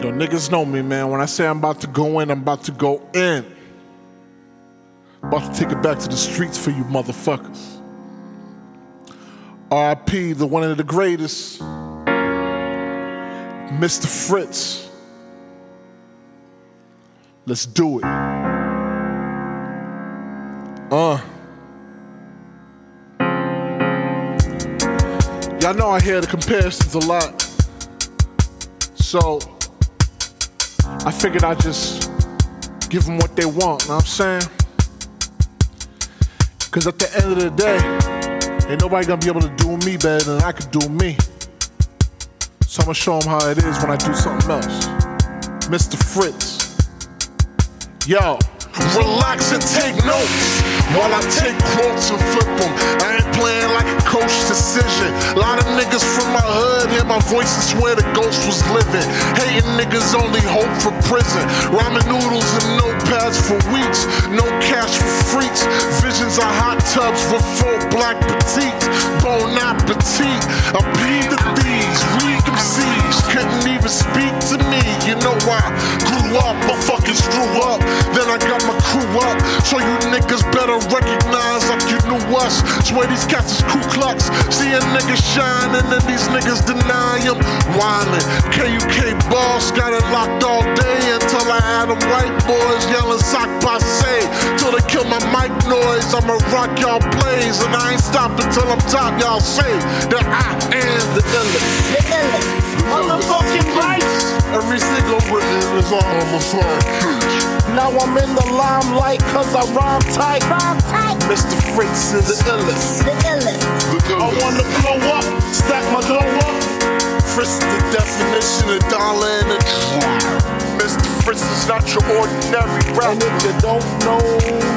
Yo, niggas know me, man. When I say I'm about to go in, I'm about to go in. About to take it back to the streets for you motherfuckers. RIP, the one of the greatest, Mr. Fritz. Let's do it. Uh. Y'all know I hear the comparisons a lot. So, I figured I'd just give them what they want, know what I'm saying? Because at the end of the day, ain't nobody gonna be able to do me better than I could do me. So I'm gonna show them how it is when I do something else. Mr. Fritz. Yo. Relax and take notes while I take quotes and flip them. I ain't playing like a coach decision. A lot of niggas from my hood hear my voice and swear the ghost was living. Hating niggas only hope for prison. Ramen noodles and notepads for weeks. No cash for freaks. Visions of hot tubs for full black petites. Bon appetit. I bleed the thieves. Read them seeds. Couldn't even speak to me. You know why? Grew up, I screw up. Then I got my crew up. So you niggas better recognize like you knew us. Swear these cats is Ku Klux. See a nigga shine and then these niggas deny him. Whining. KUK boss got it locked all day until I had them white boys yelling sock passe. Till they kill my mic noise. I'ma rock y'all plays and I ain't stopping till I'm top. Y'all say that I am the illest. The illest. Now I'm in the limelight cause I rhyme tight. Rhyme tight. Mr. Fritz is the illest. The illest. I wanna blow up, stack my dough up. Fritz the definition of dollar and a drum. Mr. Fritz is not your ordinary rapper. And rapper. if you don't know,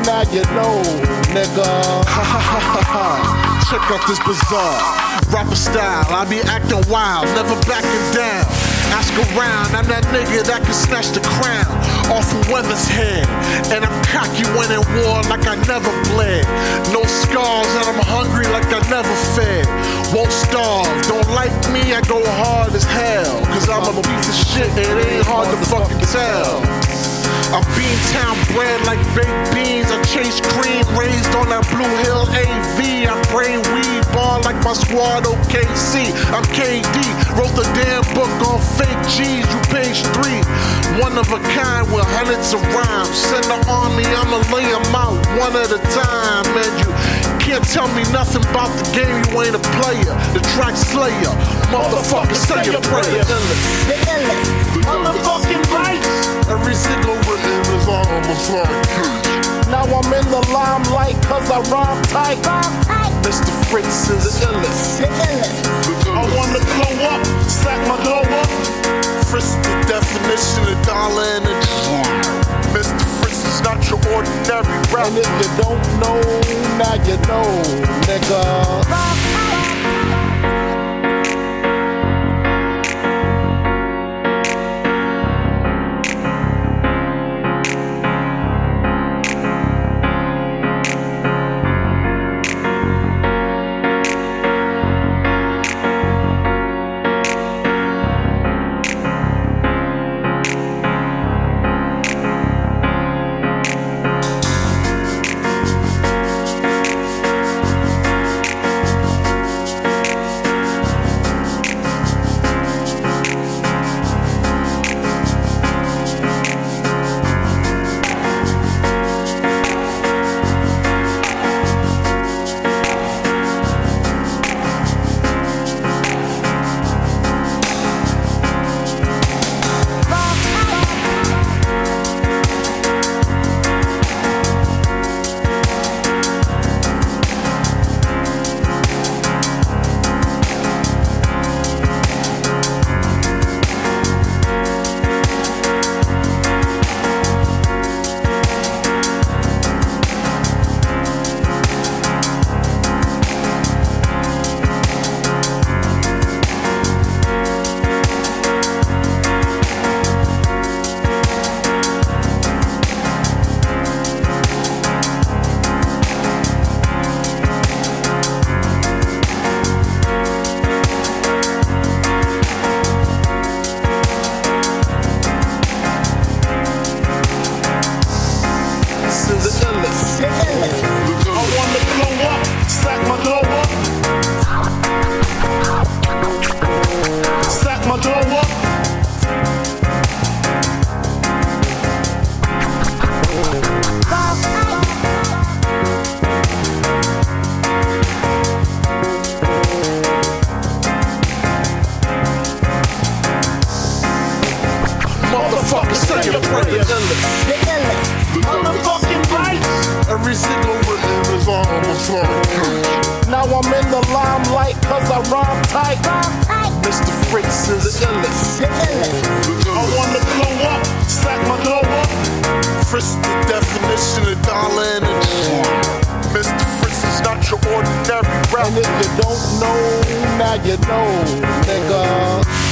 now you know, nigga. Ha ha ha ha ha. Check out this bizarre rapper style. I be acting wild, never backing down. Ask around, I'm that nigga that can snatch the crown off of weather's head. And I'm cocky when in war like I never bled. No scars, and I'm hungry like I never fed. Won't starve, don't like me, I go hard as hell. Cause I'm a piece of shit, it ain't hard to fucking tell. I'm Beantown bred like baked beans. I chase cream, raised on that Blue Hill AV. I brain weed, ball like my squad OKC. I'm KD, wrote the damn book on fake G's. You page three, one of a kind with hundreds of rhymes. Send the army, I'ma lay 'em out one at a time. And you can't tell me nothing about the game, you ain't a player. The track slayer, motherfucker, say your prayer. The illest. Motherfucking rights. Every single written is on my phone. Now I'm in the limelight cause I rhyme tight. Rhyme tight. Mr. Fritz is the illest. The illest. I wanna blow up, stack my dough up. Fritz the definition of dollar and a drum. Mr. Fritz is not your ordinary And if you don't know, now you know, nigga. Every single is Now I'm in the limelight cause I rhyme tight. Mr. Fritz is. I wanna glow up, stack my glow up. Fritz the definition of Mr. Fritz is not your ordinary don't know, now you know, nigga.